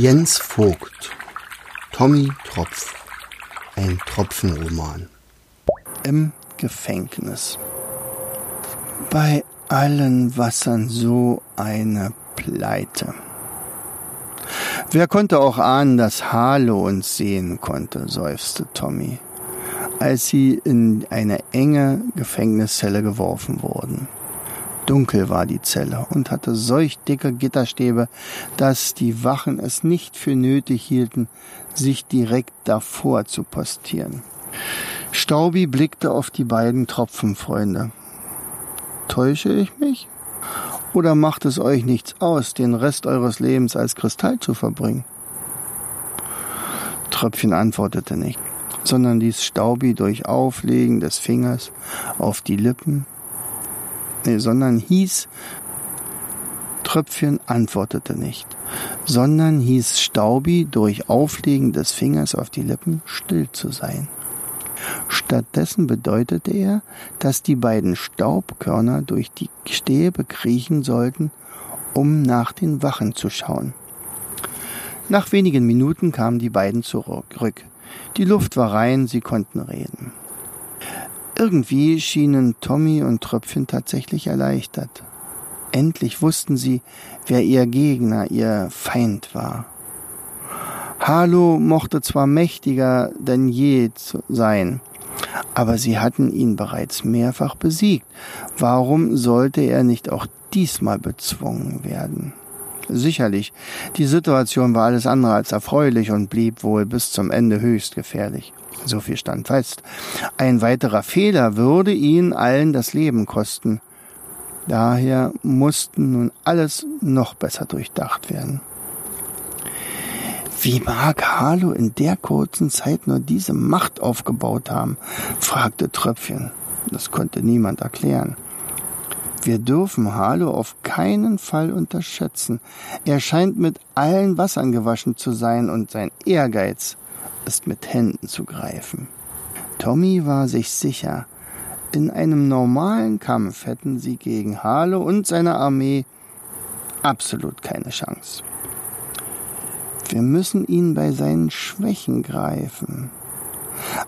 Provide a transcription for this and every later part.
Jens Vogt, Tommy Tropf, ein Tropfenroman. Im Gefängnis. Bei allen Wassern so eine Pleite. Wer konnte auch ahnen, dass Harlow uns sehen konnte, seufzte Tommy, als sie in eine enge Gefängniszelle geworfen wurden. Dunkel war die Zelle und hatte solch dicke Gitterstäbe, dass die Wachen es nicht für nötig hielten, sich direkt davor zu postieren. Staubi blickte auf die beiden Tropfenfreunde. Täusche ich mich? Oder macht es euch nichts aus, den Rest eures Lebens als Kristall zu verbringen? Tröpfchen antwortete nicht, sondern ließ Staubi durch Auflegen des Fingers auf die Lippen sondern hieß, Tröpfchen antwortete nicht, sondern hieß Staubi durch Auflegen des Fingers auf die Lippen still zu sein. Stattdessen bedeutete er, dass die beiden Staubkörner durch die Stäbe kriechen sollten, um nach den Wachen zu schauen. Nach wenigen Minuten kamen die beiden zurück. Die Luft war rein, sie konnten reden. Irgendwie schienen Tommy und Tröpfchen tatsächlich erleichtert. Endlich wussten sie, wer ihr Gegner, ihr Feind war. Harlow mochte zwar mächtiger denn je sein, aber sie hatten ihn bereits mehrfach besiegt. Warum sollte er nicht auch diesmal bezwungen werden? Sicherlich, die Situation war alles andere als erfreulich und blieb wohl bis zum Ende höchst gefährlich. So viel stand fest. Ein weiterer Fehler würde ihnen allen das Leben kosten. Daher mussten nun alles noch besser durchdacht werden. Wie mag Harlow in der kurzen Zeit nur diese Macht aufgebaut haben? fragte Tröpfchen. Das konnte niemand erklären. Wir dürfen Harlow auf keinen Fall unterschätzen. Er scheint mit allen Wassern gewaschen zu sein und sein Ehrgeiz ist mit Händen zu greifen. Tommy war sich sicher, in einem normalen Kampf hätten sie gegen Harlow und seine Armee absolut keine Chance. Wir müssen ihn bei seinen Schwächen greifen.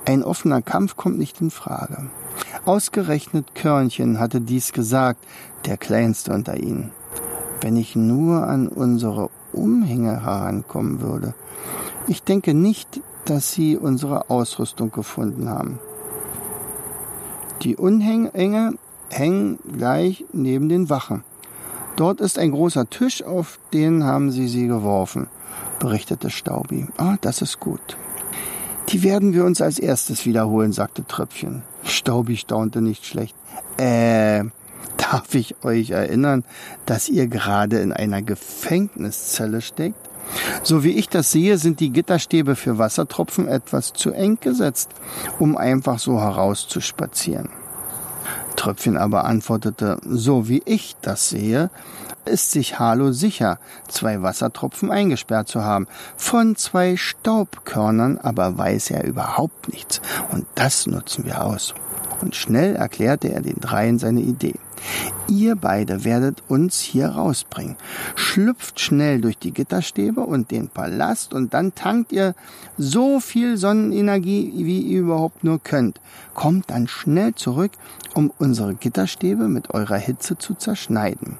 Ein offener Kampf kommt nicht in Frage. Ausgerechnet Körnchen hatte dies gesagt, der kleinste unter ihnen. Wenn ich nur an unsere Umhänge herankommen würde. Ich denke nicht, dass sie unsere Ausrüstung gefunden haben. Die Unhänge hängen gleich neben den Wachen. Dort ist ein großer Tisch, auf den haben sie sie geworfen, berichtete Staubi. Ah, das ist gut. Die werden wir uns als erstes wiederholen, sagte Tröpfchen. Staubi staunte nicht schlecht. Äh, darf ich euch erinnern, dass ihr gerade in einer Gefängniszelle steckt? So wie ich das sehe, sind die Gitterstäbe für Wassertropfen etwas zu eng gesetzt, um einfach so herauszuspazieren. Tröpfchen aber antwortete, so wie ich das sehe, ist sich Harlow sicher, zwei Wassertropfen eingesperrt zu haben. Von zwei Staubkörnern aber weiß er überhaupt nichts. Und das nutzen wir aus. Und schnell erklärte er den dreien seine Idee. Ihr beide werdet uns hier rausbringen. Schlüpft schnell durch die Gitterstäbe und den Palast und dann tankt ihr so viel Sonnenenergie, wie ihr überhaupt nur könnt. Kommt dann schnell zurück, um unsere Gitterstäbe mit eurer Hitze zu zerschneiden.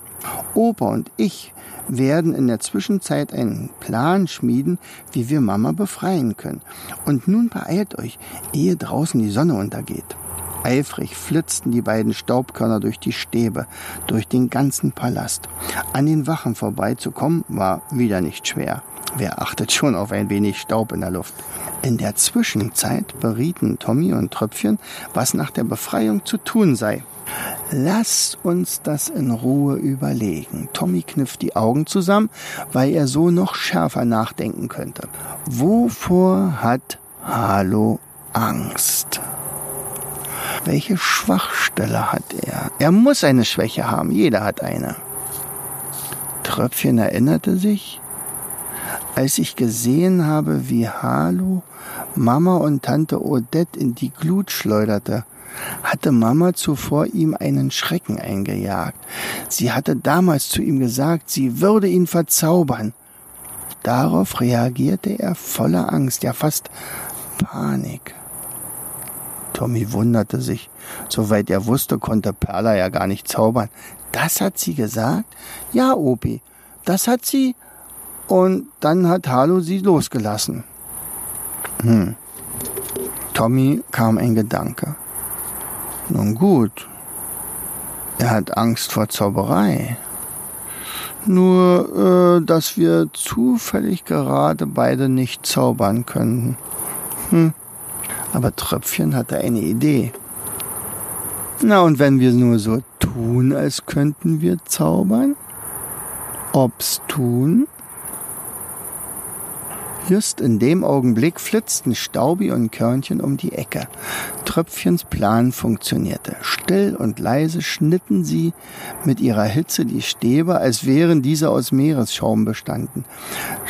Opa und ich werden in der Zwischenzeit einen Plan schmieden, wie wir Mama befreien können. Und nun beeilt euch, ehe draußen die Sonne untergeht. Eifrig flitzten die beiden Staubkörner durch die Stäbe, durch den ganzen Palast. An den Wachen vorbeizukommen war wieder nicht schwer. Wer achtet schon auf ein wenig Staub in der Luft? In der Zwischenzeit berieten Tommy und Tröpfchen, was nach der Befreiung zu tun sei. Lasst uns das in Ruhe überlegen. Tommy kniff die Augen zusammen, weil er so noch schärfer nachdenken könnte. Wovor hat Harlow Angst? Welche Schwachstelle hat er? Er muss eine Schwäche haben, jeder hat eine. Tröpfchen erinnerte sich, als ich gesehen habe, wie Harlow Mama und Tante Odette in die Glut schleuderte, hatte Mama zuvor ihm einen Schrecken eingejagt. Sie hatte damals zu ihm gesagt, sie würde ihn verzaubern. Darauf reagierte er voller Angst, ja fast Panik. Tommy wunderte sich. Soweit er wusste, konnte Perla ja gar nicht zaubern. Das hat sie gesagt? Ja, Opi, das hat sie. Und dann hat Harlow sie losgelassen. Hm. Tommy kam ein Gedanke. Nun gut, er hat Angst vor Zauberei. Nur, äh, dass wir zufällig gerade beide nicht zaubern könnten. Hm. Aber Tröpfchen hatte eine Idee. Na, und wenn wir nur so tun, als könnten wir zaubern? Ob's tun? Just in dem Augenblick flitzten Staubi und Körnchen um die Ecke. Tröpfchens Plan funktionierte. Still und leise schnitten sie mit ihrer Hitze die Stäbe, als wären diese aus Meeresschaum bestanden.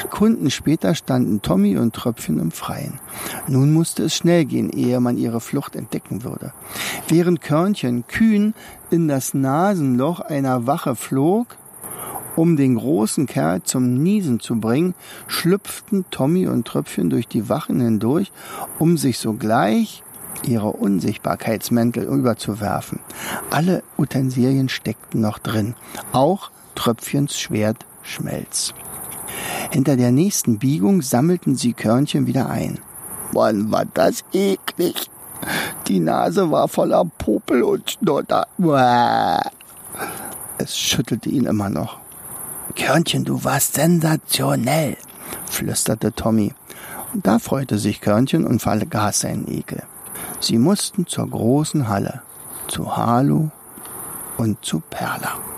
Sekunden später standen Tommy und Tröpfchen im Freien. Nun musste es schnell gehen, ehe man ihre Flucht entdecken würde. Während Körnchen kühn in das Nasenloch einer Wache flog, um den großen Kerl zum Niesen zu bringen, schlüpften Tommy und Tröpfchen durch die Wachen hindurch, um sich sogleich ihre Unsichtbarkeitsmäntel überzuwerfen. Alle Utensilien steckten noch drin, auch Tröpfchens Schwert Schmelz. Hinter der nächsten Biegung sammelten sie Körnchen wieder ein. Mann, war das eklig. Die Nase war voller Popel und Schnotter. Es schüttelte ihn immer noch. Körnchen, du warst sensationell, flüsterte Tommy. Und da freute sich Körnchen und vergaß seinen Ekel. Sie mussten zur großen Halle, zu Halu und zu Perla.